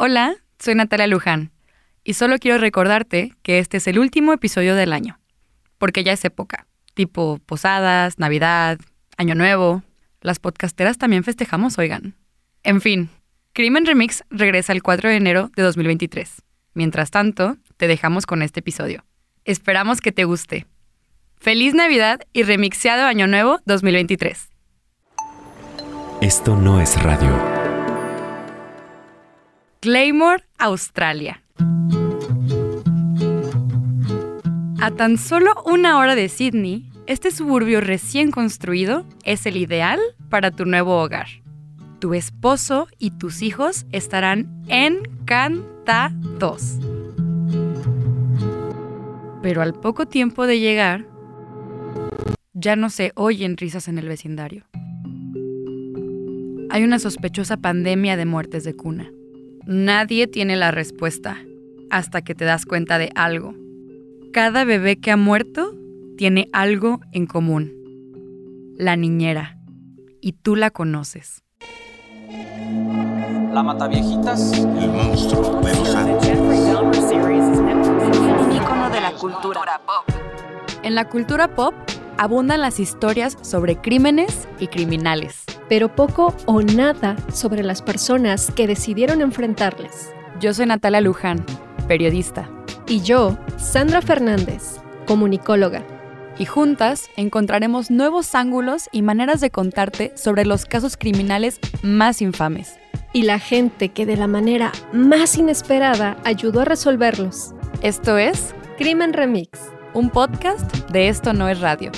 Hola, soy Natalia Luján y solo quiero recordarte que este es el último episodio del año, porque ya es época, tipo posadas, Navidad, Año Nuevo. Las podcasteras también festejamos, oigan. En fin, Crimen Remix regresa el 4 de enero de 2023. Mientras tanto, te dejamos con este episodio. Esperamos que te guste. Feliz Navidad y remixeado Año Nuevo 2023. Esto no es radio. Claymore, Australia. A tan solo una hora de Sydney, este suburbio recién construido es el ideal para tu nuevo hogar. Tu esposo y tus hijos estarán encantados. Pero al poco tiempo de llegar, ya no se oyen risas en el vecindario. Hay una sospechosa pandemia de muertes de cuna. Nadie tiene la respuesta hasta que te das cuenta de algo. Cada bebé que ha muerto tiene algo en común. La niñera. Y tú la conoces. La Mataviejitas. El monstruo de los. Un ícono de la cultura pop. En la cultura pop abundan las historias sobre crímenes y criminales. Pero poco o nada sobre las personas que decidieron enfrentarles. Yo soy Natalia Luján, periodista, Y yo, Sandra Fernández, comunicóloga. y juntas encontraremos nuevos ángulos y maneras de contarte sobre los casos criminales más infames. Y la gente que de la manera más inesperada ayudó a resolverlos. Esto es Crimen Remix. un podcast de Esto No es Radio.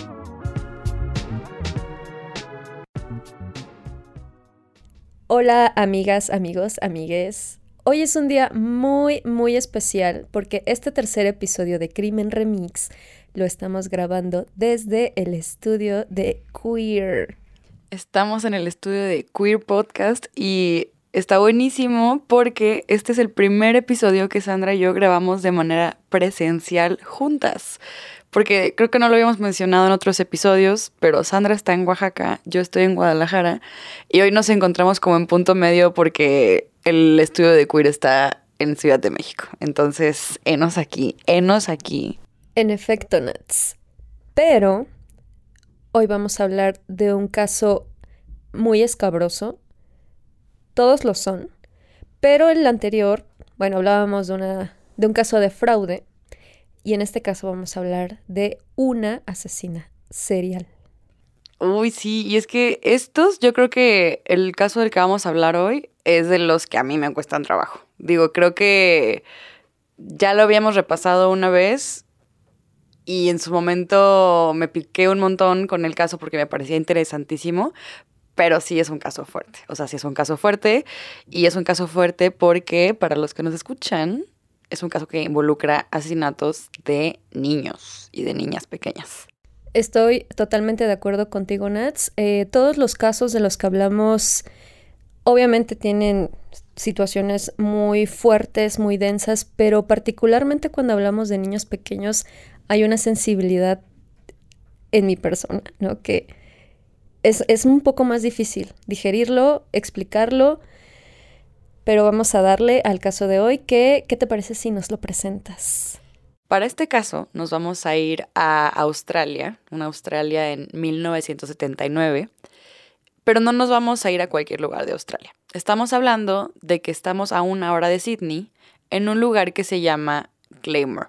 Hola amigas, amigos, amigues. Hoy es un día muy, muy especial porque este tercer episodio de Crimen Remix lo estamos grabando desde el estudio de Queer. Estamos en el estudio de Queer Podcast y está buenísimo porque este es el primer episodio que Sandra y yo grabamos de manera presencial juntas. Porque creo que no lo habíamos mencionado en otros episodios, pero Sandra está en Oaxaca, yo estoy en Guadalajara y hoy nos encontramos como en punto medio porque el estudio de Queer está en Ciudad de México. Entonces, enos aquí, enos aquí. En efecto, Nats. Pero hoy vamos a hablar de un caso muy escabroso. Todos lo son. Pero el anterior, bueno, hablábamos de, una, de un caso de fraude. Y en este caso vamos a hablar de una asesina serial. Uy, sí, y es que estos, yo creo que el caso del que vamos a hablar hoy es de los que a mí me cuestan trabajo. Digo, creo que ya lo habíamos repasado una vez y en su momento me piqué un montón con el caso porque me parecía interesantísimo, pero sí es un caso fuerte. O sea, sí es un caso fuerte y es un caso fuerte porque para los que nos escuchan, es un caso que involucra asesinatos de niños y de niñas pequeñas. Estoy totalmente de acuerdo contigo, Nats. Eh, todos los casos de los que hablamos obviamente tienen situaciones muy fuertes, muy densas, pero particularmente cuando hablamos de niños pequeños hay una sensibilidad en mi persona, ¿no? Que es, es un poco más difícil digerirlo, explicarlo, pero vamos a darle al caso de hoy. ¿Qué, qué te parece si nos lo presentas? Para este caso nos vamos a ir a Australia, una Australia en 1979, pero no nos vamos a ir a cualquier lugar de Australia. Estamos hablando de que estamos a una hora de Sydney en un lugar que se llama Claymore.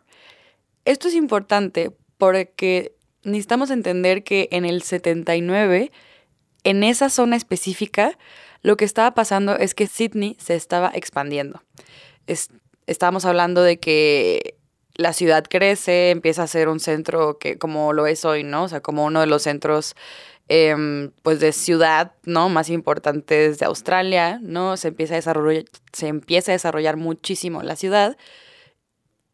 Esto es importante porque necesitamos entender que en el 79, en esa zona específica, lo que estaba pasando es que Sydney se estaba expandiendo. Es- estábamos hablando de que la ciudad crece, empieza a ser un centro que como lo es hoy, ¿no? O sea, como uno de los centros em, pues de ciudad, ¿no? Más importantes de Australia, ¿no? Se empieza a desarrollar, se empieza a desarrollar muchísimo la ciudad.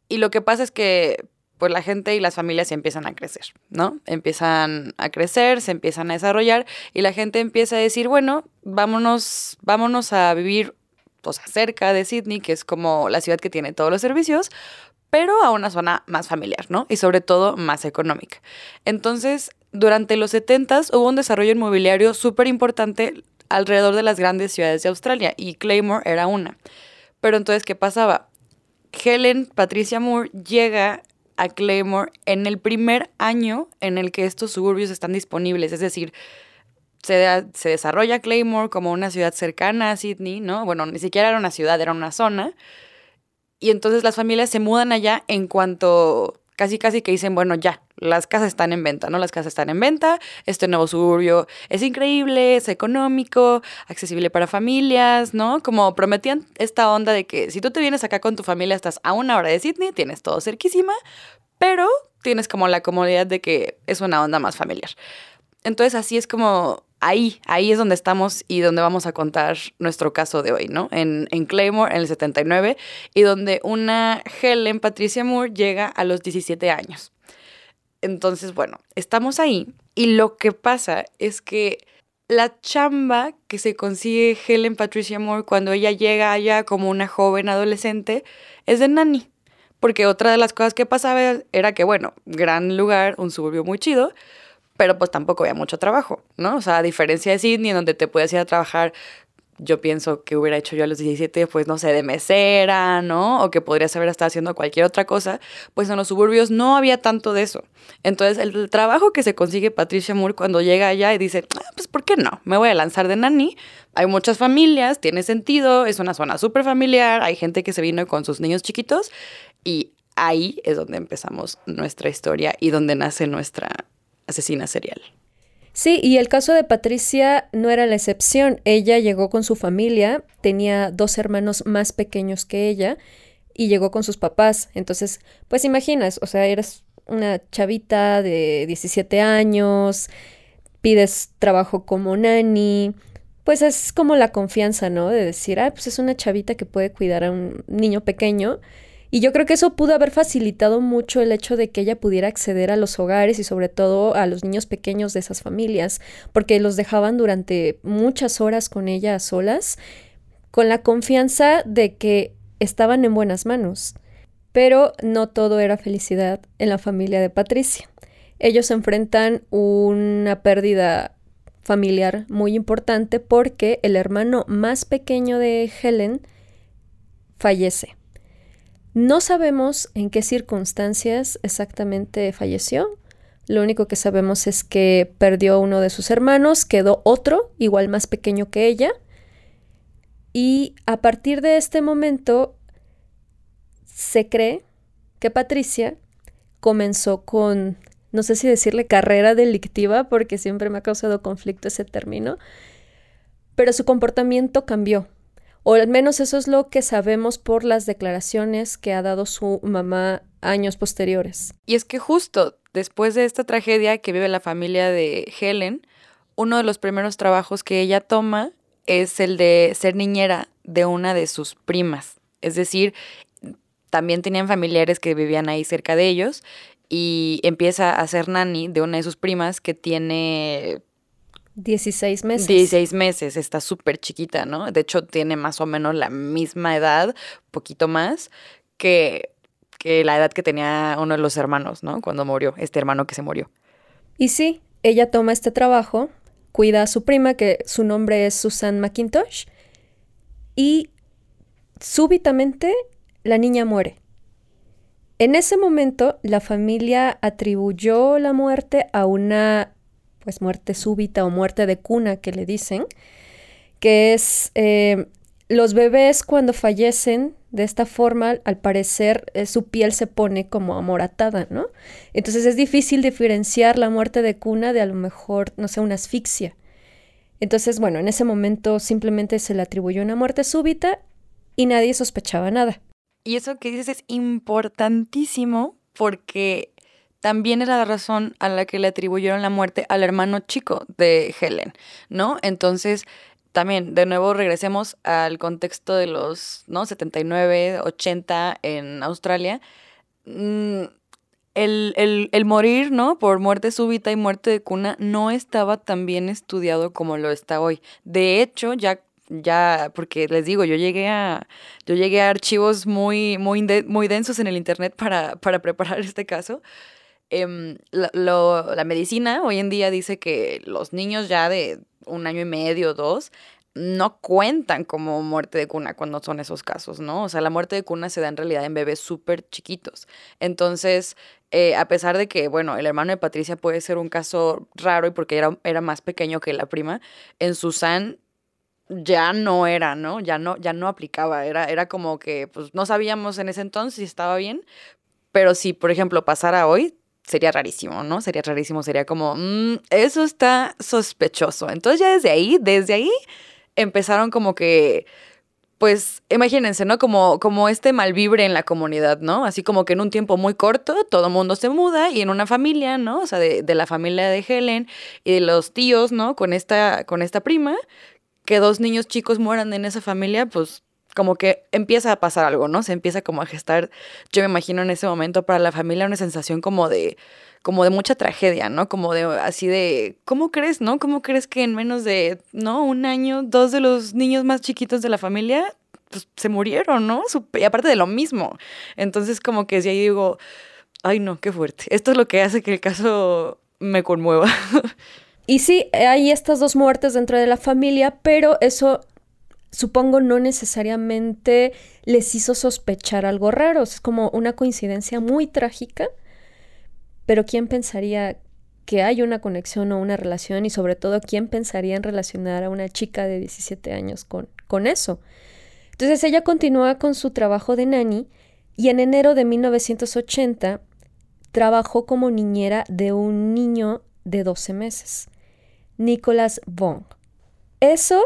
Y lo que pasa es que pues la gente y las familias empiezan a crecer, ¿no? Empiezan a crecer, se empiezan a desarrollar y la gente empieza a decir, bueno, vámonos, vámonos a vivir pues cerca de Sydney, que es como la ciudad que tiene todos los servicios, pero a una zona más familiar, ¿no? Y sobre todo más económica. Entonces, durante los 70 hubo un desarrollo inmobiliario súper importante alrededor de las grandes ciudades de Australia y Claymore era una. Pero entonces, ¿qué pasaba? Helen Patricia Moore llega a Claymore en el primer año en el que estos suburbios están disponibles, es decir, se, se, desarrolla Claymore como una ciudad cercana a Sydney, ¿no? Bueno, ni siquiera era una ciudad, era una zona. Y entonces las familias se mudan allá en cuanto casi casi que dicen, bueno, ya, las casas están en venta, ¿no? Las casas están en venta, este nuevo suburbio es increíble, es económico, accesible para familias, ¿no? Como prometían esta onda de que si tú te vienes acá con tu familia, estás a una hora de Sydney, tienes todo cerquísima, pero tienes como la comodidad de que es una onda más familiar. Entonces así es como ahí, ahí es donde estamos y donde vamos a contar nuestro caso de hoy, ¿no? En, en, Claymore, en el 79, y donde una Helen Patricia Moore llega a los 17 años. Entonces, bueno, estamos ahí y lo que pasa es que la chamba que se consigue Helen Patricia Moore cuando ella llega allá como una joven adolescente es de nanny. Porque otra de las cosas que pasaba era que, bueno, gran lugar, un suburbio muy chido, pero pues tampoco había mucho trabajo, ¿no? O sea, a diferencia de Sydney, en donde te puedes ir a trabajar, yo pienso que hubiera hecho yo a los 17, pues no sé, de mesera, ¿no? O que podrías haber estado haciendo cualquier otra cosa, pues en los suburbios no había tanto de eso. Entonces, el trabajo que se consigue Patricia Moore cuando llega allá y dice, ah, pues ¿por qué no? Me voy a lanzar de nani. Hay muchas familias, tiene sentido, es una zona súper familiar, hay gente que se vino con sus niños chiquitos y ahí es donde empezamos nuestra historia y donde nace nuestra, asesina serial. Sí, y el caso de Patricia no era la excepción. Ella llegó con su familia, tenía dos hermanos más pequeños que ella y llegó con sus papás. Entonces, pues imaginas, o sea, eres una chavita de 17 años, pides trabajo como nani, pues es como la confianza, ¿no? De decir, ah, pues es una chavita que puede cuidar a un niño pequeño y yo creo que eso pudo haber facilitado mucho el hecho de que ella pudiera acceder a los hogares y sobre todo a los niños pequeños de esas familias, porque los dejaban durante muchas horas con ella a solas, con la confianza de que estaban en buenas manos. Pero no todo era felicidad en la familia de Patricia. Ellos enfrentan una pérdida familiar muy importante porque el hermano más pequeño de Helen fallece. No sabemos en qué circunstancias exactamente falleció. Lo único que sabemos es que perdió uno de sus hermanos, quedó otro, igual más pequeño que ella. Y a partir de este momento se cree que Patricia comenzó con, no sé si decirle carrera delictiva, porque siempre me ha causado conflicto ese término, pero su comportamiento cambió o al menos eso es lo que sabemos por las declaraciones que ha dado su mamá años posteriores. Y es que justo después de esta tragedia que vive la familia de Helen, uno de los primeros trabajos que ella toma es el de ser niñera de una de sus primas. Es decir, también tenían familiares que vivían ahí cerca de ellos y empieza a ser nani de una de sus primas que tiene 16 meses. 16 meses, está súper chiquita, ¿no? De hecho, tiene más o menos la misma edad, poquito más, que, que la edad que tenía uno de los hermanos, ¿no? Cuando murió, este hermano que se murió. Y sí, ella toma este trabajo, cuida a su prima, que su nombre es Susan McIntosh, y súbitamente la niña muere. En ese momento, la familia atribuyó la muerte a una pues muerte súbita o muerte de cuna que le dicen, que es eh, los bebés cuando fallecen de esta forma, al parecer eh, su piel se pone como amoratada, ¿no? Entonces es difícil diferenciar la muerte de cuna de a lo mejor, no sé, una asfixia. Entonces, bueno, en ese momento simplemente se le atribuyó una muerte súbita y nadie sospechaba nada. Y eso que dices es importantísimo porque también era la razón a la que le atribuyeron la muerte al hermano chico de Helen, ¿no? Entonces, también, de nuevo, regresemos al contexto de los, ¿no? 79, 80 en Australia. Mm, el, el, morir, ¿no? Por muerte súbita y muerte de cuna no estaba tan bien estudiado como lo está hoy. De hecho, ya ya, porque les digo, yo llegué a, yo llegué a archivos muy, muy, muy densos en el internet para, para preparar este caso. Em, la medicina hoy en día dice que los niños ya de un año y medio, dos, no cuentan como muerte de cuna cuando son esos casos, ¿no? O sea, la muerte de cuna se da en realidad en bebés súper chiquitos. Entonces, eh, a pesar de que, bueno, el hermano de Patricia puede ser un caso raro y porque era, era más pequeño que la prima, en Susan ya no era, ¿no? Ya no, ya no aplicaba. Era, era como que, pues, no sabíamos en ese entonces si estaba bien, pero si, por ejemplo, pasara hoy, sería rarísimo, ¿no? Sería rarísimo, sería como, mm, eso está sospechoso. Entonces ya desde ahí, desde ahí empezaron como que, pues imagínense, ¿no? Como, como este malvibre en la comunidad, ¿no? Así como que en un tiempo muy corto todo mundo se muda y en una familia, ¿no? O sea, de, de, la familia de Helen y de los tíos, ¿no? Con esta, con esta prima, que dos niños chicos mueran en esa familia, pues como que empieza a pasar algo, ¿no? Se empieza como a gestar, yo me imagino en ese momento para la familia una sensación como de, como de mucha tragedia, ¿no? Como de así de, ¿cómo crees, no? ¿Cómo crees que en menos de, no, un año, dos de los niños más chiquitos de la familia pues, se murieron, ¿no? Y aparte de lo mismo. Entonces como que ya digo, ay no, qué fuerte. Esto es lo que hace que el caso me conmueva. Y sí, hay estas dos muertes dentro de la familia, pero eso supongo no necesariamente les hizo sospechar algo raro. Es como una coincidencia muy trágica pero ¿quién pensaría que hay una conexión o una relación? Y sobre todo, ¿quién pensaría en relacionar a una chica de 17 años con, con eso? Entonces ella continúa con su trabajo de nani y en enero de 1980 trabajó como niñera de un niño de 12 meses, Nicholas Vong. Eso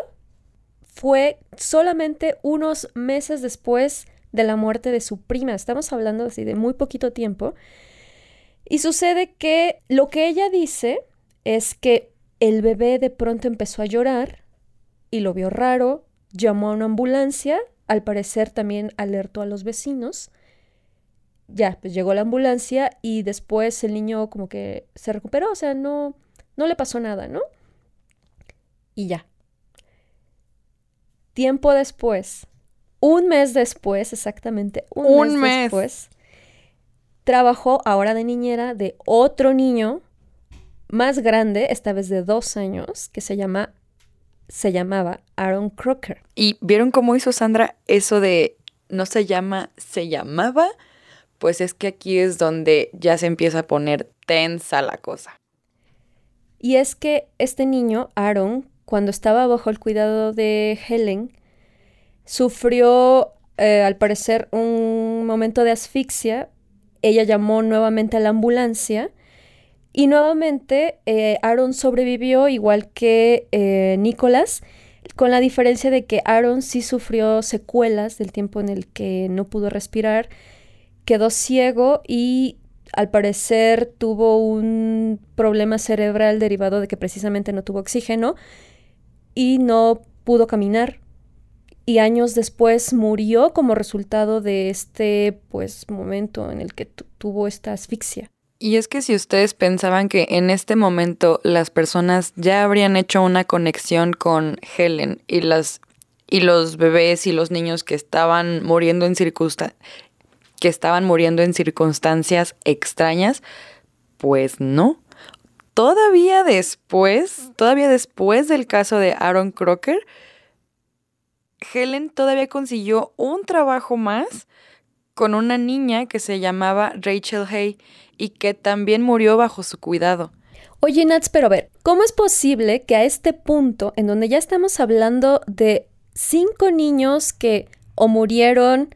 fue solamente unos meses después de la muerte de su prima. Estamos hablando así de muy poquito tiempo. Y sucede que lo que ella dice es que el bebé de pronto empezó a llorar y lo vio raro, llamó a una ambulancia, al parecer también alertó a los vecinos. Ya, pues llegó la ambulancia y después el niño como que se recuperó, o sea, no, no le pasó nada, ¿no? Y ya. Tiempo después, un mes después, exactamente, un, mes, después, trabajó ahora de niñera de otro niño más grande, esta vez de dos años, que se llama se llamaba Aaron Crocker. ¿Y vieron cómo hizo Sandra eso de no se llama, se llamaba? Pues es que aquí es donde ya se empieza a poner tensa la cosa. Y es que este niño, Aaron, cuando estaba bajo el cuidado de Helen, sufrió, eh, al parecer, un momento de asfixia. Ella llamó nuevamente a la ambulancia y nuevamente eh, Aaron sobrevivió igual que eh, Nicolás, con la diferencia de que Aaron sí sufrió secuelas del tiempo en el que no pudo respirar, quedó ciego y al parecer tuvo un problema cerebral derivado de que precisamente no tuvo oxígeno y no pudo caminar y años después murió como resultado de este pues momento en el que tuvo esta asfixia. Y es que si ustedes pensaban que en este momento las personas ya habrían hecho una conexión con Helen y las y los bebés y los niños que estaban muriendo en que estaban muriendo en circunstancias extrañas, pues no. Todavía después, todavía después del caso de Aaron Crocker, Helen todavía consiguió un trabajo más con una niña que se llamaba Rachel Hay y que también murió bajo su cuidado. Oye, Nats, pero a ver, ¿cómo es posible que a este punto, en donde ya estamos hablando de cinco niños que o murieron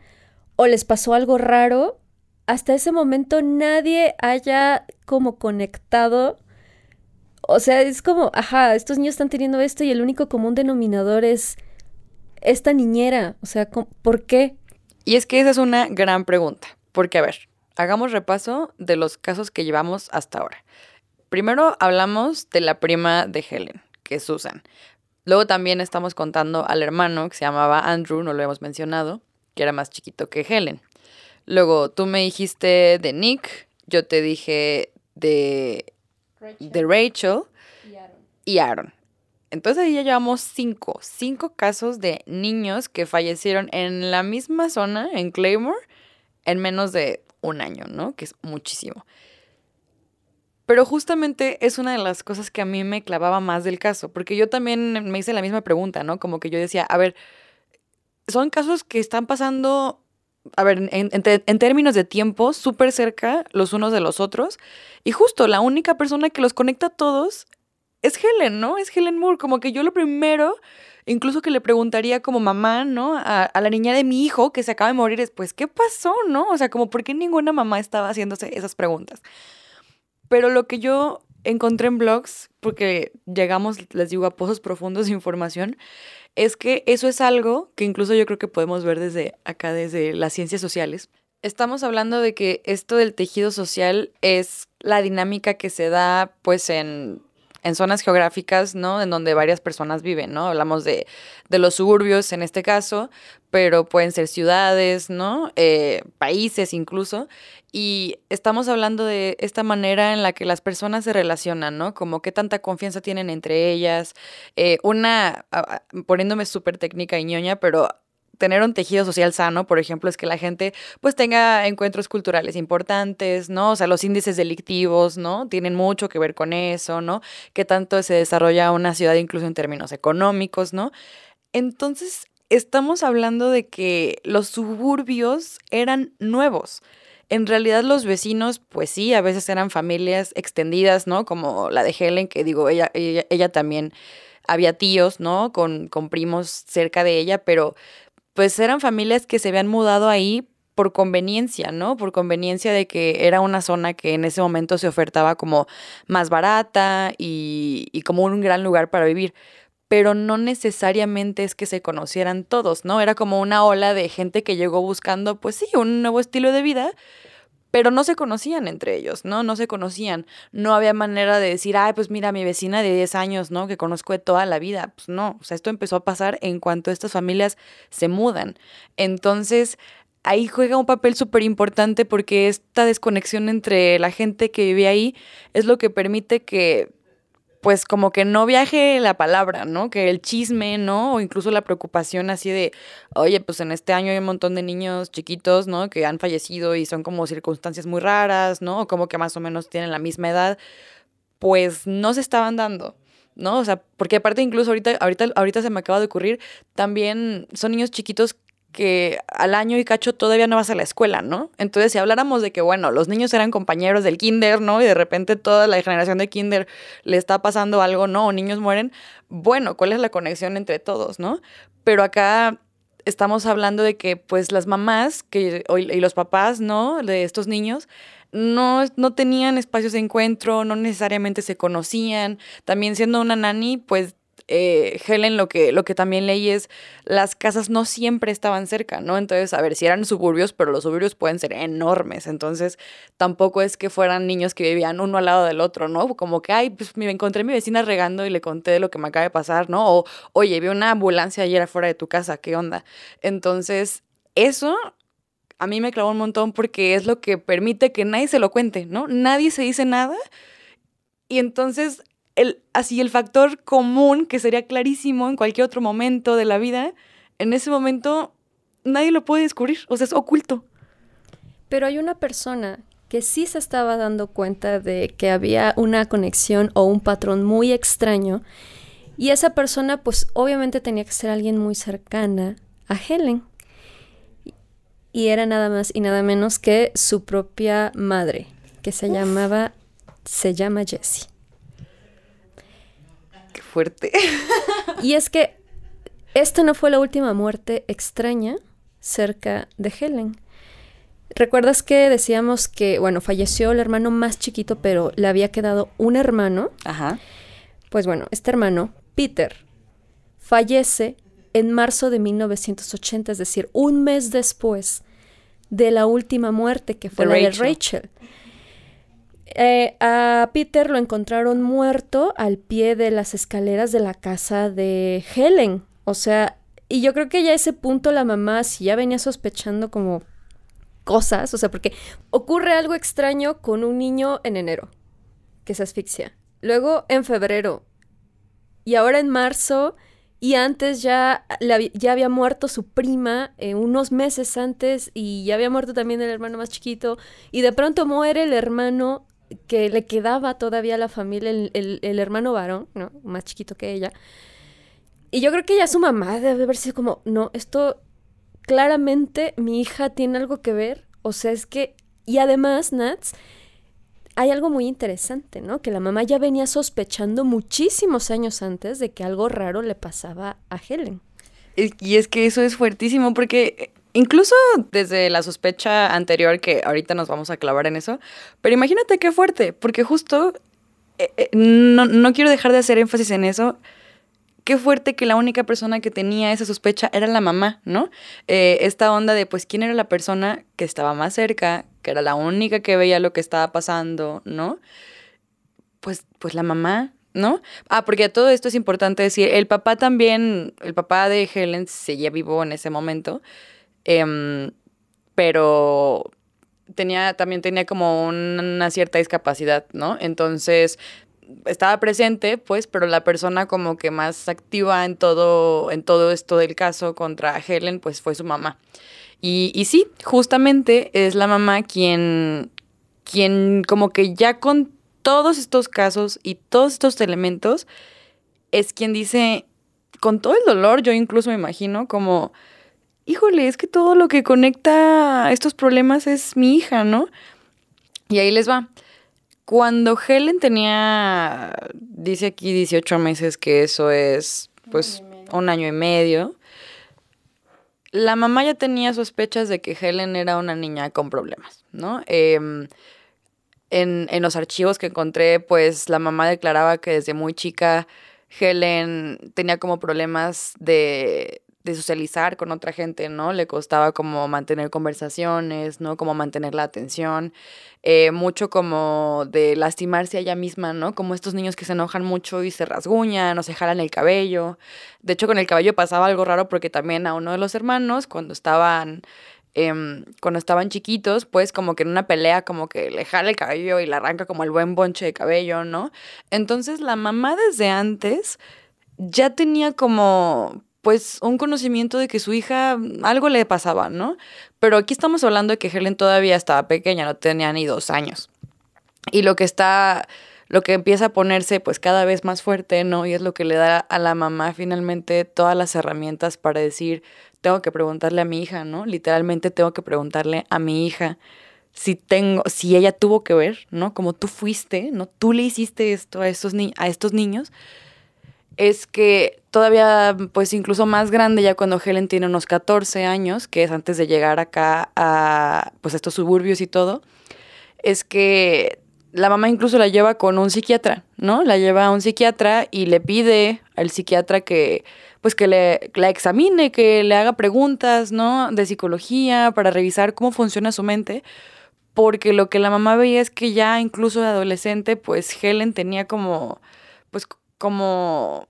o les pasó algo raro, hasta ese momento nadie haya como conectado? O sea, es como, ajá, estos niños están teniendo esto y el único común denominador es esta niñera? O sea, ¿por qué? Y es que esa es una gran pregunta, porque a ver, hagamos repaso de los casos que llevamos hasta ahora. Primero hablamos de la prima de Helen, que es Susan. Luego también estamos contando al hermano que se llamaba Andrew, no lo hemos mencionado, que era más chiquito que Helen. Luego tú me dijiste de Nick, yo te dije de Rachel, de Rachel y Aaron. Y Aaron. Entonces ahí ya llevamos cinco, cinco casos de niños que fallecieron en la misma zona, en Claymore, en menos de un año, ¿no? Que es muchísimo. Pero justamente es una de las cosas que a mí me clavaba más del caso, porque yo también me hice la misma pregunta, ¿no? Como que yo decía, a ver, son casos que están pasando, a ver, en, en términos de tiempo, súper cerca los unos de los otros, y justo la única persona que los conecta a todos es Helen, ¿no? Es Helen Moore, como que yo lo primero incluso que le preguntaría como mamá, ¿no? A, la niña de mi hijo que se acaba de morir después, ¿qué pasó, no? O sea, como por qué ninguna mamá estaba haciéndose esas preguntas. Pero lo que yo encontré en blogs, porque llegamos, les digo, a pozos profundos de información, es que eso es algo que incluso yo creo que podemos ver desde acá, desde las ciencias sociales. Estamos hablando de que esto del tejido social es la dinámica que se da pues en en zonas geográficas, ¿no? En donde varias personas viven, ¿no? Hablamos de, los suburbios en este caso, pero pueden ser ciudades, ¿no? Eh, países incluso. Y estamos hablando de esta manera en la que las personas se relacionan, ¿no? Como qué tanta confianza tienen entre ellas. Eh, una, poniéndome súper técnica y ñoña, pero tener un tejido social sano, por ejemplo, es que la gente pues tenga encuentros culturales importantes, ¿no? O sea, los índices delictivos, ¿no? Tienen mucho que ver con eso, ¿no? Que tanto se desarrolla una ciudad incluso en términos económicos, ¿no? Entonces, estamos hablando de que los suburbios eran nuevos. En realidad los vecinos, pues sí, a veces eran familias extendidas, ¿no? Como la de Helen, que digo, ella, ella, ella también había tíos, ¿no? Con, con primos cerca de ella, pero pues eran familias que se habían mudado ahí por conveniencia, ¿no? Por conveniencia de que era una zona que en ese momento se ofertaba como más barata y, y, como un gran lugar para vivir. Pero no necesariamente es que se conocieran todos, ¿no? Era como una ola de gente que llegó buscando, pues sí, un nuevo estilo de vida pero no se conocían entre ellos, ¿no? No se conocían. No había manera de decir, ay, pues mira, mi vecina de 10 años, ¿no? Que conozco de toda la vida. Pues no, o sea, esto empezó a pasar en cuanto estas familias se mudan. Entonces, ahí juega un papel súper importante porque esta desconexión entre la gente que vive ahí es lo que permite que pues como que no viaje la palabra, ¿no? Que el chisme, ¿no? O incluso la preocupación así de, oye, pues en este año hay un montón de niños chiquitos, ¿no? Que han fallecido y son como circunstancias muy raras, ¿no? O como que más o menos tienen la misma edad, pues no se estaban dando. ¿no? O sea, porque aparte incluso ahorita, ahorita, ahorita se me acaba de ocurrir, también son niños chiquitos que al año y cacho todavía no vas a la escuela, ¿no? Entonces, si habláramos de que, bueno, los niños eran compañeros del kinder, ¿no? Y de repente toda la generación de kinder le está pasando algo, ¿no? O niños mueren, bueno, ¿cuál es la conexión entre todos, ¿no? Pero acá estamos hablando de que, pues, las mamás que, y los papás, ¿no? De estos niños, no, no tenían espacios de encuentro, no necesariamente se conocían. También siendo una nani, pues eh, Helen, lo que, lo que también leí es, las casas no siempre estaban cerca, ¿no? Entonces, a ver, si eran suburbios, pero los suburbios pueden ser enormes, entonces tampoco es que fueran niños que vivían uno al lado del otro, ¿no? Como que, ay, pues me encontré a mi vecina regando y le conté de lo que me acaba de pasar, ¿no? O, oye, vi una ambulancia ayer afuera de tu casa, ¿qué onda? Entonces, eso a mí me clavó un montón porque es lo que permite que nadie se lo cuente, ¿no? Nadie se dice nada. Y entonces el, así el factor común que sería clarísimo en cualquier otro momento de la vida, en ese momento nadie lo puede descubrir, o sea, es oculto. Pero hay una persona que sí se estaba dando cuenta de que había una conexión o un patrón muy extraño y esa persona pues obviamente tenía que ser alguien muy cercana a Helen. Y era nada más y nada menos que su propia madre, que se llamaba, se llama Jessie fuerte. y es que esta no fue la última muerte extraña cerca de Helen. ¿Recuerdas que decíamos que, bueno, falleció el hermano más chiquito, pero le había quedado un hermano? Ajá. Pues bueno, este hermano, Peter, fallece en marzo de 1980, es decir, un mes después de la última muerte que fue la de Rachel. Eh, a Peter lo encontraron muerto al pie de las escaleras de la casa de Helen. O sea, y yo creo que ya a ese punto la mamá, si ya venía sospechando como cosas, o sea, porque ocurre algo extraño con un niño en enero, que se asfixia. Luego en febrero. Y ahora en marzo. Y antes ya, ya había muerto su prima eh, unos meses antes y ya había muerto también el hermano más chiquito. Y de pronto muere el hermano que le quedaba todavía a la familia el, el- el hermano varón, ¿no? Más chiquito que ella. Y yo creo que ella, su mamá, debe haber sido como, no, esto claramente mi hija tiene algo que ver. O sea, es que, y además, Nats, hay algo muy interesante, ¿no? Que la mamá ya venía sospechando muchísimos años antes de que algo raro le pasaba a Helen. Y es que eso es fuertísimo porque incluso desde la sospecha anterior, que ahorita nos vamos a clavar en eso, pero imagínate qué fuerte, porque justo, eh, eh, no, no quiero dejar de hacer énfasis en eso, qué fuerte que la única persona que tenía esa sospecha era la mamá, ¿no? Eh, esta onda de, pues, ¿quién era la persona que estaba más cerca, que era la única que veía lo que estaba pasando, ¿no? Pues, pues la mamá, ¿no? Ah, porque todo esto es importante decir, el papá también, el papá de Helen seguía vivo en ese momento, em, pero tenía, también tenía como un- una cierta discapacidad, ¿no? Entonces, estaba presente, pues, pero la persona como que más activa en todo, en todo esto del caso contra Helen, pues fue su mamá. Y, y sí, justamente es la mamá quien, quien como que ya con todos estos casos y todos estos elementos, es quien dice, con todo el dolor, yo incluso me imagino como, híjole, es que todo lo que conecta estos problemas es mi hija, ¿no? Y ahí les va. Cuando Helen tenía, dice aquí 18 meses, que eso es pues un año y medio, la mamá ya tenía sospechas de que Helen era una niña con problemas, ¿no? Em, en, en los archivos que encontré, pues la mamá declaraba que desde muy chica Helen tenía como problemas de, de socializar con otra gente, ¿no? Le costaba como mantener conversaciones, ¿no? Como mantener la atención, eh, mucho como de lastimarse a ella misma, ¿no? Como estos niños que se enojan mucho y se rasguñan o se jalan el cabello. De hecho, con el cabello pasaba algo raro porque también a uno de los hermanos, cuando estaban em, cuando estaban chiquitos, pues como que en una pelea como que le jala el cabello y le arranca como el buen bonche de cabello, ¿no? Entonces la mamá desde antes ya tenía como pues un conocimiento de que su hija algo le pasaba, ¿no? Pero aquí estamos hablando de que Helen todavía estaba pequeña, no tenía ni dos años. Y lo que está, lo que empieza a ponerse pues cada vez más fuerte, ¿no? Y es lo que le da a la mamá finalmente todas las herramientas para decir, tengo que preguntarle a mi hija, ¿no? Literalmente tengo que preguntarle a mi hija si tengo, si ella tuvo que ver, ¿no? Como tú fuiste, ¿no? Tú le hiciste esto a estos, ni a estos niños. Es que todavía, pues incluso más grande, ya cuando Helen tiene unos 14 años, que es antes de llegar acá a, pues estos suburbios y todo, es que la mamá incluso la lleva con un psiquiatra, ¿no? La lleva a un psiquiatra y le pide al psiquiatra que, pues que le, la examine, que le haga preguntas, ¿no? De psicología para revisar cómo funciona su mente, porque lo que la mamá veía es que ya incluso de adolescente, pues Helen tenía como, pues como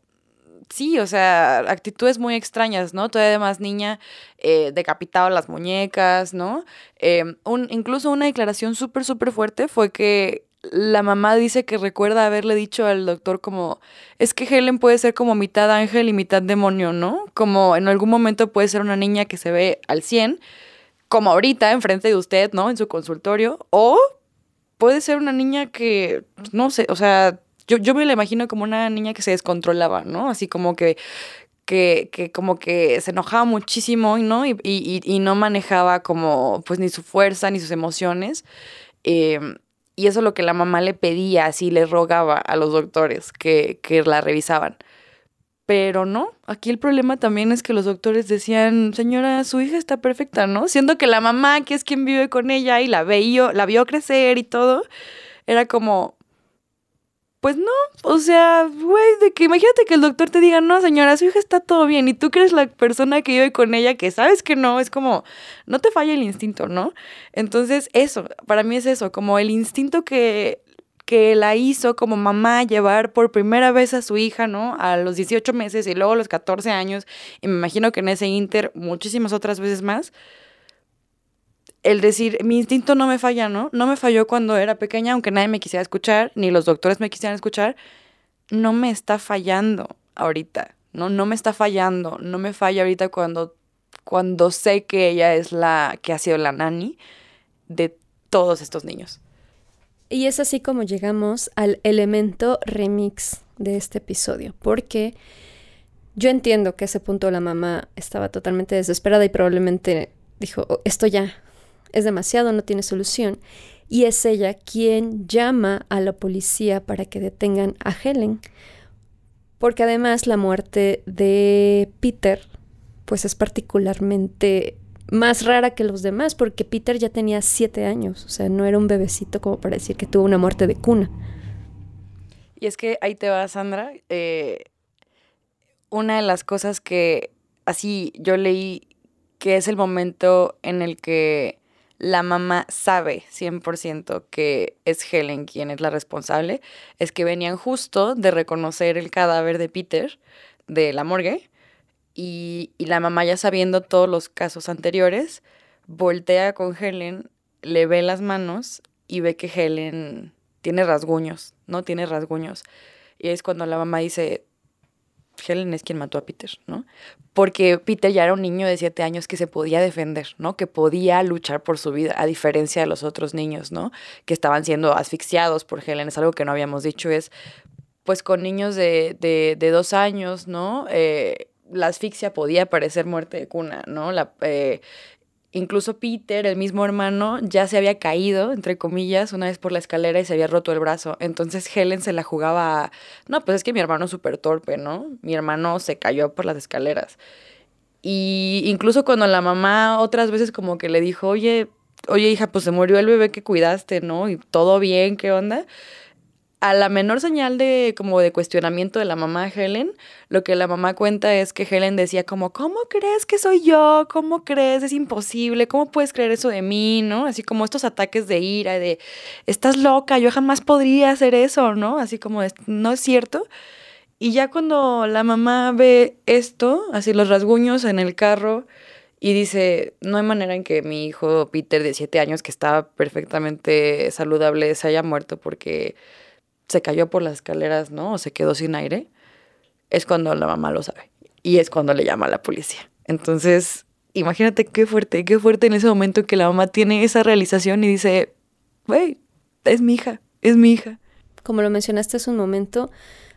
sí, o sea, actitudes muy extrañas, ¿no? Todavía además niña, eh, decapitaba las muñecas, ¿no? Eh, un, incluso una declaración súper, súper fuerte fue que la mamá dice que recuerda haberle dicho al doctor como, es que Helen puede ser como mitad ángel y mitad demonio, ¿no? Como en algún momento puede ser una niña que se ve al 100, como ahorita enfrente de usted, ¿no? En su consultorio, o puede ser una niña que, no sé, o sea, yo, yo me la imagino como una niña que se descontrolaba, ¿no? Así como que, que, que como que se enojaba muchísimo, ¿no? Y, y, y no manejaba como, pues, ni su fuerza, ni sus emociones. Eh, y eso es lo que la mamá le pedía, así le rogaba a los doctores que, que la revisaban. Pero no, aquí el problema también es que los doctores decían, señora, su hija está perfecta, ¿no? Siendo que la mamá, que es quien vive con ella y la, veía, la vio crecer y todo, era como, pues no, o sea, güey, de que imagínate que el doctor te diga, no, señora, su hija está todo bien, y tú que eres la persona que vive con ella, que sabes que no, es como, no te falla el instinto, ¿no? Entonces, eso, para mí es eso, como el instinto que, que la hizo como mamá llevar por primera vez a su hija, ¿no? A los 18 meses y luego a los 14 años, y me imagino que en ese inter muchísimas otras veces más, el decir, mi instinto no me falla, ¿no? No me falló cuando era pequeña, aunque nadie me quisiera escuchar, ni los doctores me quisieran escuchar, no me está fallando ahorita, ¿no? No me está fallando, no me falla ahorita cuando, cuando sé que ella es la que ha sido la nani de todos estos niños. Y es así como llegamos al elemento remix de este episodio, porque yo entiendo que a ese punto la mamá estaba totalmente desesperada y probablemente dijo, "Oh, esto ya es demasiado, no tiene solución. Y es ella quien llama a la policía para que detengan a Helen. Porque además la muerte de Peter pues es particularmente más rara que los demás, porque Peter ya tenía siete años, o sea, no era un bebecito como para decir que tuvo una muerte de cuna. Y es que ahí te va, Sandra. eh, una de las cosas que así yo leí que es el momento en el que la mamá sabe 100% que es Helen quien es la responsable, es que venían justo de reconocer el cadáver de Peter de la morgue y, y la mamá ya sabiendo todos los casos anteriores, voltea con Helen, le ve las manos y ve que Helen tiene rasguños, ¿no? Tiene rasguños. Y es cuando la mamá dice, Helen es quien mató a Peter, ¿no? Porque Peter ya era un niño de siete años que se podía defender, ¿no? Que podía luchar por su vida, a diferencia de los otros niños, ¿no? Que estaban siendo asfixiados por Helen. Es algo que no habíamos dicho, es, pues con niños de, de, de dos años, ¿no? Eh, la asfixia podía parecer muerte de cuna, ¿no? La, eh, incluso Peter, el mismo hermano, ya se había caído, entre comillas, una vez por la escalera y se había roto el brazo. Entonces Helen se la jugaba, a, no, pues es que mi hermano es súper torpe, ¿no? Mi hermano se cayó por las escaleras. Y incluso cuando la mamá otras veces como que le dijo, oye, oye hija, pues se murió el bebé que cuidaste, ¿no? Y todo bien, ¿qué onda? A la menor señal de como de cuestionamiento de la mamá Helen, lo que la mamá cuenta es que Helen decía como, ¿cómo crees que soy yo? ¿Cómo crees? Es imposible. ¿Cómo puedes creer eso de mí? ¿No? Así como estos ataques de ira, de, estás loca, yo jamás podría hacer eso, ¿no? Así como, no es cierto. Y ya cuando la mamá ve esto, así los rasguños en el carro, y dice, no hay manera en que mi hijo Peter de siete años, que estaba perfectamente saludable, se haya muerto porque se cayó por las escaleras, ¿no? O se quedó sin aire, es cuando la mamá lo sabe. Y es cuando le llama a la policía. Entonces, imagínate qué fuerte, qué fuerte en ese momento que la mamá tiene esa realización y dice, güey, es mi hija, es mi hija. Como lo mencionaste hace un momento,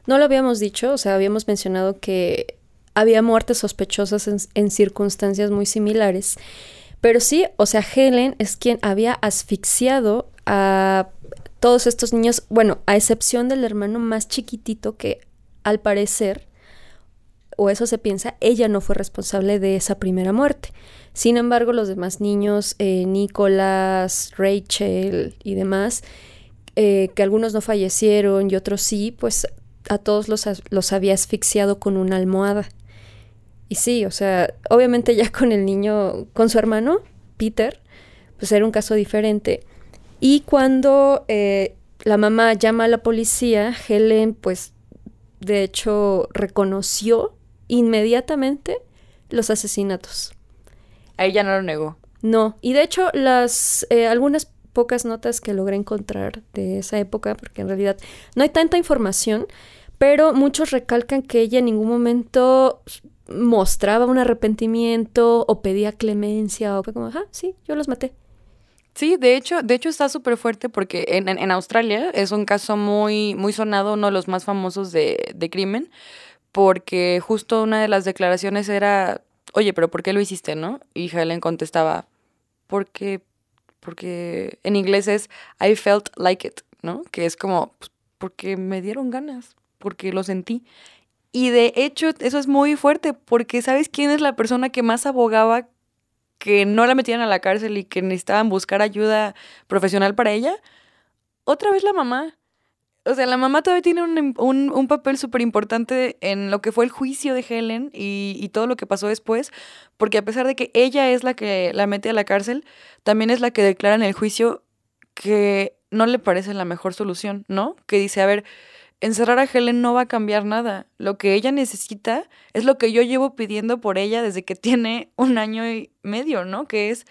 no lo habíamos dicho, o sea, habíamos mencionado que había muertes sospechosas en, en circunstancias muy similares. Pero sí, o sea, Helen es quien había asfixiado a todos estos niños, bueno, a excepción del hermano más chiquitito que al parecer, o eso se piensa, ella no fue responsable de esa primera muerte. Sin embargo, los demás niños, eh, Nicolás, Rachel y demás, eh, que algunos no fallecieron y otros sí, pues a todos los, los había asfixiado con una almohada. Y sí, o sea, obviamente ya con el niño, con su hermano, Peter, pues era un caso diferente. Y cuando eh, la mamá llama a la policía, Helen, pues, de hecho, reconoció inmediatamente los asesinatos. A ella no lo negó. No, y de hecho, las eh, algunas pocas notas que logré encontrar de esa época, porque en realidad no hay tanta información, pero muchos recalcan que ella en ningún momento mostraba un arrepentimiento o pedía clemencia o fue como, ajá, sí, yo los maté. Sí, de hecho, de hecho está súper fuerte porque en, en, en, Australia es un caso muy, muy sonado, uno de los más famosos de, de crimen, porque justo una de las declaraciones era, oye, pero ¿por qué lo hiciste, no? Y Helen contestaba, porque, porque en inglés es I felt like it, ¿no? Que es como, pues, porque me dieron ganas, porque lo sentí. Y de hecho, eso es muy fuerte, porque ¿sabes quién es la persona que más abogaba que no la metían a la cárcel y que necesitaban buscar ayuda profesional para ella? Otra vez la mamá. O sea, la mamá todavía tiene un, un, un papel súper importante en lo que fue el juicio de Helen y, y, todo lo que pasó después, porque a pesar de que ella es la que la mete a la cárcel, también es la que declara en el juicio que no le parece la mejor solución, ¿no? Que dice, a ver, encerrar a Helen no va a cambiar nada. Lo que ella necesita es lo que yo llevo pidiendo por ella desde que tiene un año y medio, ¿no? Que es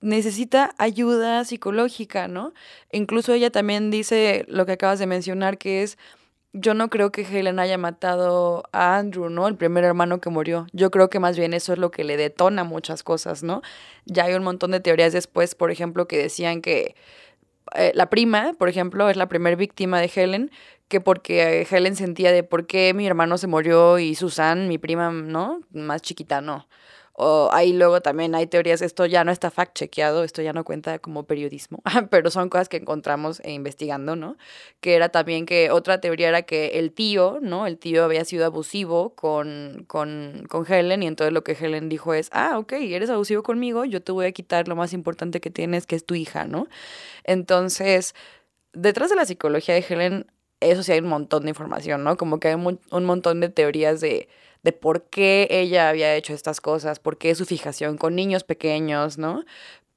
necesita ayuda psicológica, ¿no? Incluso ella también dice lo que acabas de mencionar, que es, yo no creo que Helen haya matado a Andrew, ¿no? El primer hermano que murió. Yo creo que más bien eso es lo que le detona muchas cosas, ¿no? Ya hay un montón de teorías después, por ejemplo, que decían que eh, la prima, por ejemplo, es la primera víctima de Helen, que porque Helen sentía de por qué mi hermano se murió y Susan, mi prima, ¿no? Más chiquita, no. O ahí luego también hay teorías, esto ya no está fact chequeado, esto ya no cuenta como periodismo, pero son cosas que encontramos e investigando, ¿no? Que era también que otra teoría era que el tío, ¿no? El tío había sido abusivo con, con, con Helen y entonces lo que Helen dijo es, ah, ok, eres abusivo conmigo, yo te voy a quitar lo más importante que tienes, que es tu hija, ¿no? Entonces, detrás de la psicología de Helen, eso sí hay un montón de información, ¿no? Como que hay un, montón de teorías de de por qué ella había hecho estas cosas, por qué su fijación con niños pequeños, ¿no?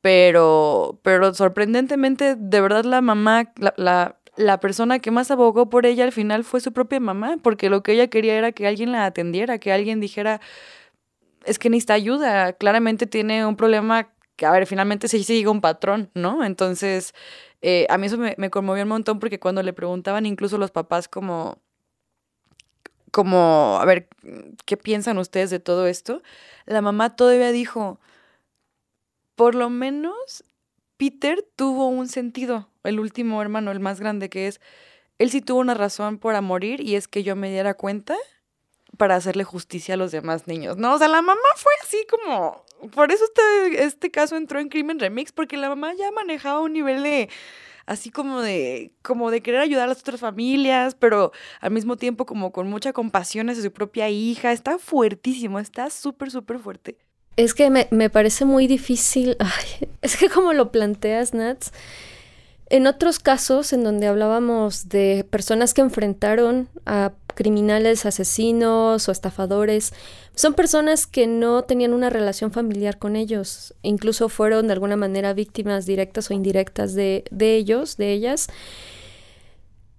Pero, pero sorprendentemente, de verdad la mamá, la, la, persona que más abogó por ella al final fue su propia mamá, porque lo que ella quería era que alguien la atendiera, que alguien dijera, es que necesita ayuda, claramente tiene un problema que, a ver, finalmente se sigue un patrón, ¿no? Entonces, eh, a mí eso me, me, conmovió un montón porque cuando le preguntaban incluso los papás como, como, a ver, ¿qué piensan ustedes de todo esto? La mamá todavía dijo, por lo menos Peter tuvo un sentido, el último hermano, el más grande que es, él sí tuvo una razón para morir y es que yo me diera cuenta para hacerle justicia a los demás niños. No, o sea, la mamá fue así como, por eso este, este caso entró en Crimen Remix, porque la mamá ya manejaba un nivel de así como de, como de querer ayudar a las otras familias, pero al mismo tiempo como con mucha compasión hacia su propia hija. Está fuertísimo, está súper, súper fuerte. Es que me, me parece muy difícil, ay, es que como lo planteas, Nats, en otros casos en donde hablábamos de personas que enfrentaron a criminales, asesinos o estafadores, son personas que no tenían una relación familiar con ellos, incluso fueron de alguna manera víctimas directas o indirectas de, de ellos, de ellas.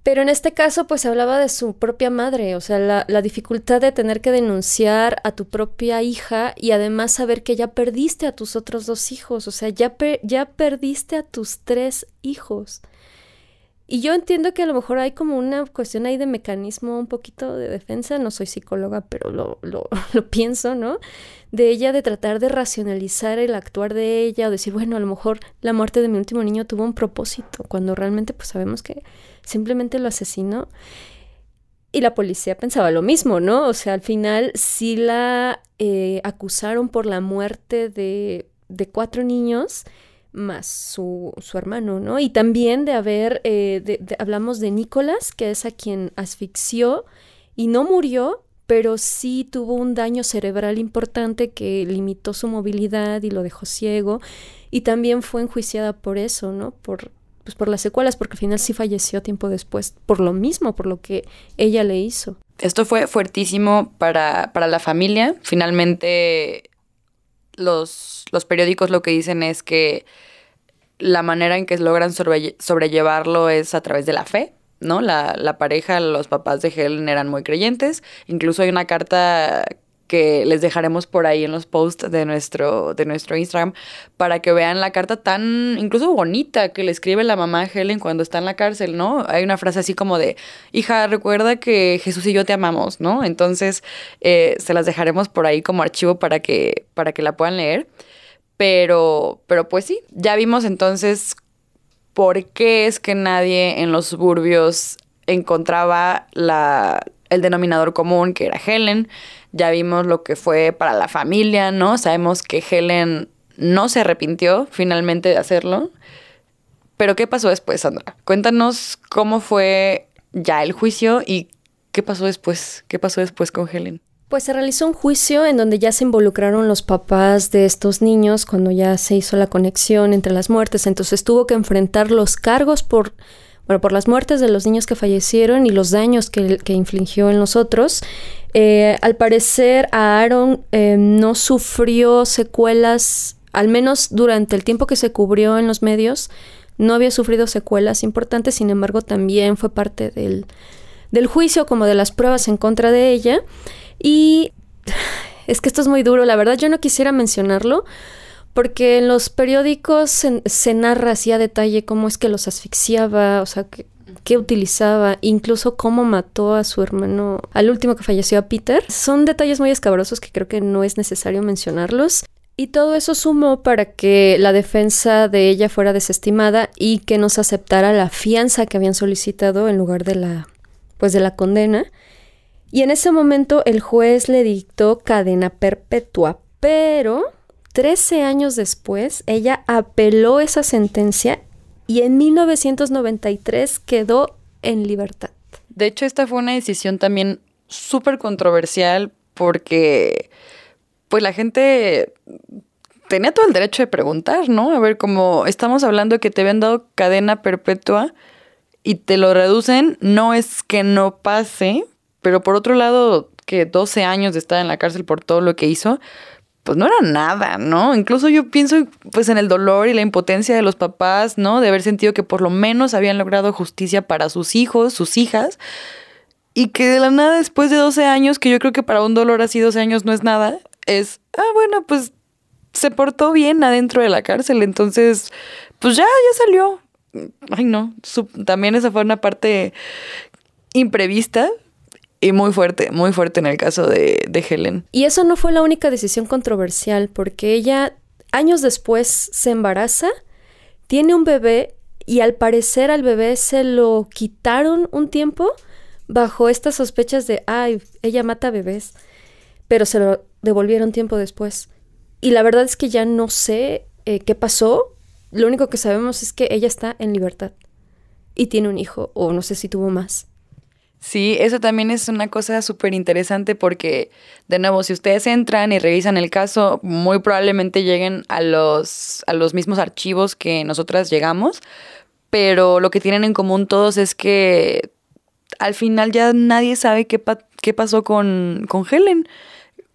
Pero en este caso, pues se hablaba de su propia madre, o sea, la, la, dificultad de tener que denunciar a tu propia hija y además saber que ya perdiste a tus otros dos hijos, o sea, ya, ya perdiste a tus tres hijos. Y yo entiendo que a lo mejor hay como una cuestión ahí de mecanismo un poquito de defensa, no soy psicóloga, pero lo, lo, lo, pienso, ¿no? De ella de tratar de racionalizar el actuar de ella o decir, bueno, a lo mejor la muerte de mi último niño tuvo un propósito, cuando realmente pues sabemos que simplemente lo asesinó. Y la policía pensaba lo mismo, ¿no? O sea, al final sí la eh, acusaron por la muerte de, de cuatro niños más su, su, hermano, ¿no? Y también de haber, eh, hablamos de Nicolás, que es a quien asfixió y no murió, pero sí tuvo un daño cerebral importante que limitó su movilidad y lo dejó ciego. Y también fue enjuiciada por eso, ¿no? Por, pues por las secuelas, porque al final sí falleció tiempo después, por lo mismo, por lo que ella le hizo. Esto fue fuertísimo para, para la familia. Finalmente los, los periódicos lo que dicen es que la manera en que logran sobrellevarlo es a través de la fe, ¿no? La, la, pareja, los papás de Helen eran muy creyentes. Incluso hay una carta que les dejaremos por ahí en los posts de nuestro, de nuestro Instagram para que vean la carta tan incluso bonita que le escribe la mamá a Helen cuando está en la cárcel, ¿no? Hay una frase así como de, hija, recuerda que Jesús y yo te amamos, ¿no? Entonces, eh, se las dejaremos por ahí como archivo para que, para que la puedan leer. Pero, pero pues sí, ya vimos entonces por qué es que nadie en los suburbios encontraba la, el denominador común que era Helen. Ya vimos lo que fue para la familia, ¿no? Sabemos que Helen no se arrepintió finalmente de hacerlo. Pero ¿qué pasó después, Sandra? Cuéntanos cómo fue ya el juicio y qué pasó después. ¿Qué pasó después con Helen? Pues se realizó un juicio en donde ya se involucraron los papás de estos niños cuando ya se hizo la conexión entre las muertes. Entonces tuvo que enfrentar los cargos por, bueno, por las muertes de los niños que fallecieron y los daños que, que infligió en los otros. Eh, al parecer a Aaron eh, no sufrió secuelas, al menos durante el tiempo que se cubrió en los medios, no había sufrido secuelas importantes, sin embargo también fue parte del, del juicio como de las pruebas en contra de ella. Y es que esto es muy duro, la verdad yo no quisiera mencionarlo porque en los periódicos se, narra así a detalle cómo es que los asfixiaba, o sea, qué utilizaba, incluso cómo mató a su hermano, al último que falleció a Peter. Son detalles muy escabrosos que creo que no es necesario mencionarlos. Y todo eso sumó para que la defensa de ella fuera desestimada y que nos aceptara la fianza que habían solicitado en lugar de la pues de la condena. Y en ese momento el juez le dictó cadena perpetua, pero 13 años después ella apeló esa sentencia y en 1993 quedó en libertad. De hecho, esta fue una decisión también súper controversial porque pues la gente tenía todo el derecho de preguntar, ¿no? A ver, como estamos hablando que te habían dado cadena perpetua y te lo reducen, no es que no pase, pero por otro lado, que 12 años de estar en la cárcel por todo lo que hizo, pues no era nada, ¿no? Incluso yo pienso pues en el dolor y la impotencia de los papás, ¿no? De haber sentido que por lo menos habían logrado justicia para sus hijos, sus hijas, y que de la nada después de 12 años, que yo creo que para un dolor así 12 años no es nada, es, ah, bueno, pues se portó bien adentro de la cárcel, entonces, pues ya, ya salió. Ay, no, también esa fue una parte imprevista, y muy fuerte, muy fuerte en el caso de, de, Helen. Y eso no fue la única decisión controversial, porque ella años después se embaraza, tiene un bebé y al parecer al bebé se lo quitaron un tiempo bajo estas sospechas de, ay, ella mata bebés, pero se lo devolvieron tiempo después. Y la verdad es que ya no sé eh, qué pasó, lo único que sabemos es que ella está en libertad y tiene un hijo, o no sé si tuvo más. Sí, eso también es una cosa súper interesante porque, de nuevo, si ustedes entran y revisan el caso, muy probablemente lleguen a los, a los mismos archivos que nosotras llegamos, pero lo que tienen en común todos es que al final ya nadie sabe qué, qué pasó con, con Helen.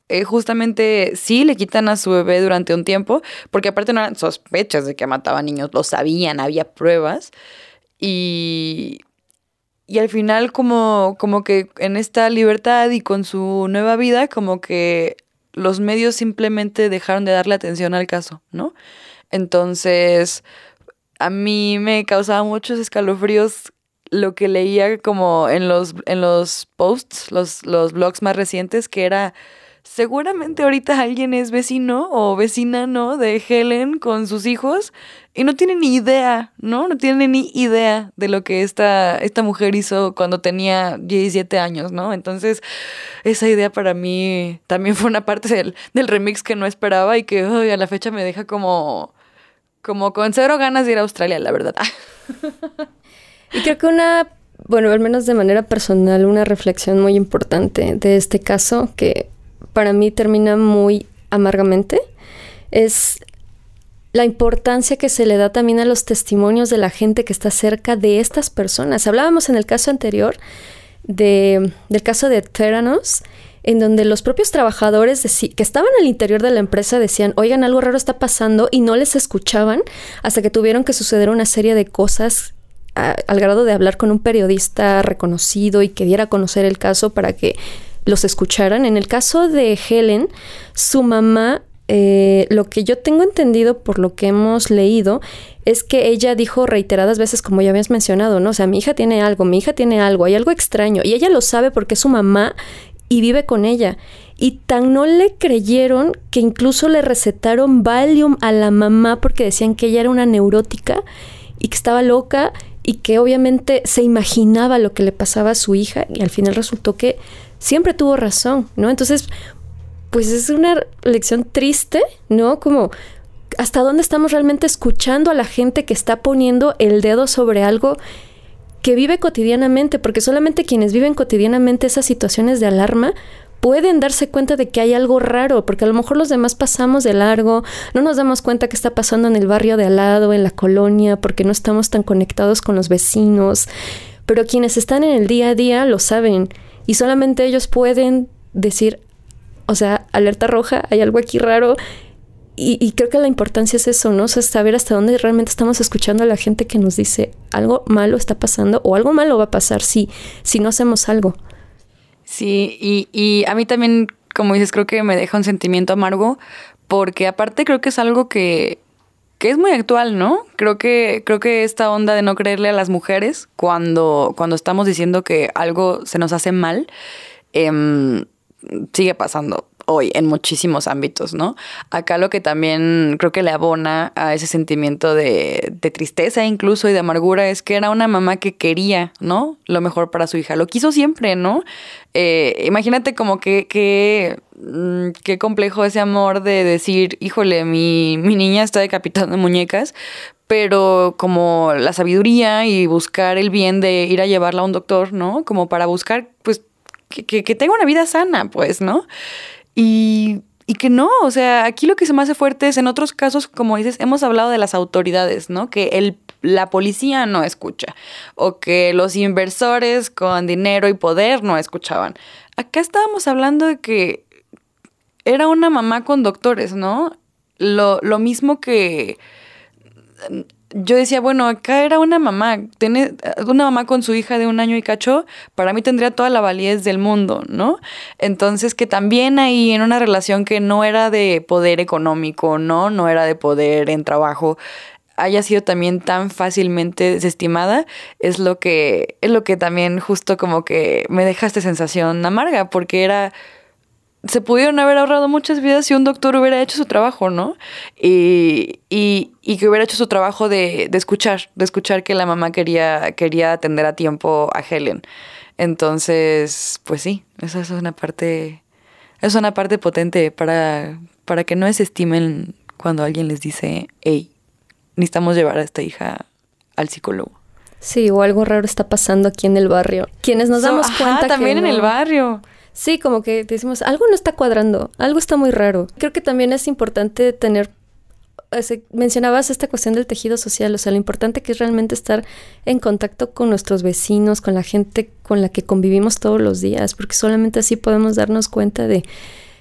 Eh, justamente sí le quitan a su bebé durante un tiempo, porque aparte no eran sospechas de que mataba niños, lo sabían, había pruebas. Y y al final como, como que en esta libertad y con su nueva vida, como que los medios simplemente dejaron de darle atención al caso, ¿no? Entonces, a mí me causaba muchos escalofríos lo que leía como en los, en los posts, los, los blogs más recientes, que era seguramente ahorita alguien es vecino o vecina, ¿no? De Helen con sus hijos y no tiene ni idea, ¿no? No tiene ni idea de lo que esta, esta mujer hizo cuando tenía 17 años, ¿no? Entonces, esa idea para mí también fue una parte del, del remix que no esperaba y que a la fecha me deja como, como con cero ganas de ir a Australia, la verdad. y creo que una bueno, al menos de manera personal, una reflexión muy importante de este caso que para mí termina muy amargamente es la importancia que se le da también a los testimonios de la gente que está cerca de estas personas. Hablábamos en el caso anterior de, del caso de Theranos, en donde los propios trabajadores que estaban al interior de la empresa decían, oigan, algo raro está pasando y no les escuchaban hasta que tuvieron que suceder una serie de cosas al grado de hablar con un periodista reconocido y que diera a conocer el caso para que los escucharan. En el caso de Helen, su mamá, eh, lo que yo tengo entendido por lo que hemos leído, es que ella dijo reiteradas veces, como ya habías mencionado, ¿no? O sea, mi hija tiene algo, mi hija tiene algo, hay algo extraño. Y ella lo sabe porque es su mamá y vive con ella. Y tan no le creyeron que incluso le recetaron Valium a la mamá porque decían que ella era una neurótica y que estaba loca y que obviamente se imaginaba lo que le pasaba a su hija y al final resultó que siempre tuvo razón, ¿no? Entonces, pues es una lección triste, ¿no? Como hasta dónde estamos realmente escuchando a la gente que está poniendo el dedo sobre algo que vive cotidianamente, porque solamente quienes viven cotidianamente esas situaciones de alarma pueden darse cuenta de que hay algo raro, porque a lo mejor los demás pasamos de largo, no nos damos cuenta que está pasando en el barrio de al lado, en la colonia, porque no estamos tan conectados con los vecinos, pero quienes están en el día a día lo saben y solamente ellos pueden decir, o sea, alerta roja, hay algo aquí raro. Y, creo que la importancia es eso, ¿no? O sea, saber hasta dónde realmente estamos escuchando a la gente que nos dice algo malo está pasando o algo malo va a pasar si, si no hacemos algo. Sí, y, y a mí también, como dices, creo que me deja un sentimiento amargo porque aparte creo que es algo que, que es muy actual, ¿no? Creo que, creo que esta onda de no creerle a las mujeres cuando, cuando estamos diciendo que algo se nos hace mal, em, sigue pasando. Hoy en muchísimos ámbitos, ¿no? Acá lo que también creo que le abona a ese sentimiento de, tristeza incluso y de amargura es que era una mamá que quería, ¿no? Lo mejor para su hija, lo quiso siempre, ¿no? Eh, imagínate como que, que mm, qué complejo ese amor de decir, híjole, mi, mi niña está decapitando muñecas, pero como la sabiduría y buscar el bien de ir a llevarla a un doctor, ¿no? Como para buscar, pues, que, que, tenga una vida sana, pues, ¿no? Y, y, que no, o sea, aquí lo que se me hace fuerte es en otros casos, como dices, hemos hablado de las autoridades, ¿no? Que el, la policía no escucha o que los inversores con dinero y poder no escuchaban. Acá estábamos hablando de que era una mamá con doctores, ¿no? Lo, lo mismo que yo decía, bueno, acá era una mamá, tiene una mamá con su hija de un año y cacho, para mí tendría toda la validez del mundo, ¿no? Entonces, que también ahí en una relación que no era de poder económico, ¿no? No era de poder en trabajo, haya sido también tan fácilmente desestimada, es lo que, es lo que también justo como que me deja esta sensación amarga, porque era se pudieron haber ahorrado muchas vidas si un doctor hubiera hecho su trabajo, ¿no? Y, y, y que hubiera hecho su trabajo de, de, escuchar, de escuchar que la mamá quería, quería atender a tiempo a Helen. Entonces, pues sí, esa es una parte, es una parte potente para, para que no desestimen cuando alguien les dice, hey, necesitamos llevar a esta hija al psicólogo. Sí, o algo raro está pasando aquí en el barrio. Quienes nos damos cuenta también que en el barrio. Sí, como que decimos, algo no está cuadrando, algo está muy raro. Creo que también es importante tener, mencionabas esta cuestión del tejido social, o sea, lo importante que es realmente estar en contacto con nuestros vecinos, con la gente con la que convivimos todos los días, porque solamente así podemos darnos cuenta de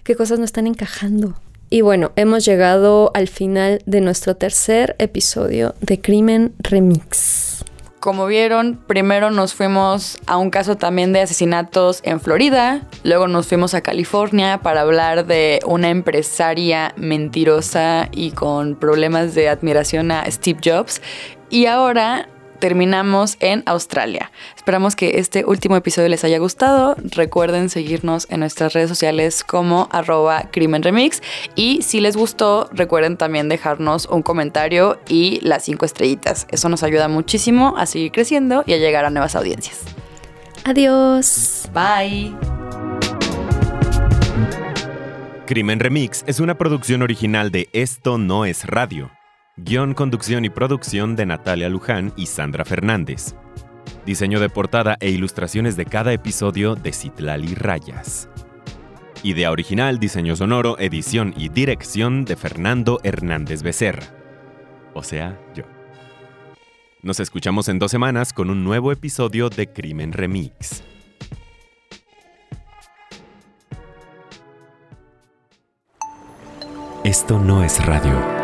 qué cosas no están encajando. Y bueno, hemos llegado al final de nuestro tercer episodio de Crimen Remix. Como vieron, primero nos fuimos a un caso también de asesinatos en Florida, luego nos fuimos a California para hablar de una empresaria mentirosa y con problemas de admiración a Steve Jobs, y ahora terminamos en Australia. Esperamos que este último episodio les haya gustado. Recuerden seguirnos en nuestras redes sociales como arroba crimen remix. Y si les gustó, recuerden también dejarnos un comentario y las cinco estrellitas. Eso nos ayuda muchísimo a seguir creciendo y a llegar a nuevas audiencias. Adiós. Bye. Crimen Remix es una producción original de Esto No es Radio Guión, conducción y producción de Natalia Luján y Sandra Fernández. Diseño de portada e ilustraciones de cada episodio de Citlali Rayas. Idea original, diseño sonoro, edición y dirección de Fernando Hernández Becerra. O sea, yo. Nos escuchamos en dos semanas con un nuevo episodio de Crimen Remix. Esto no es radio.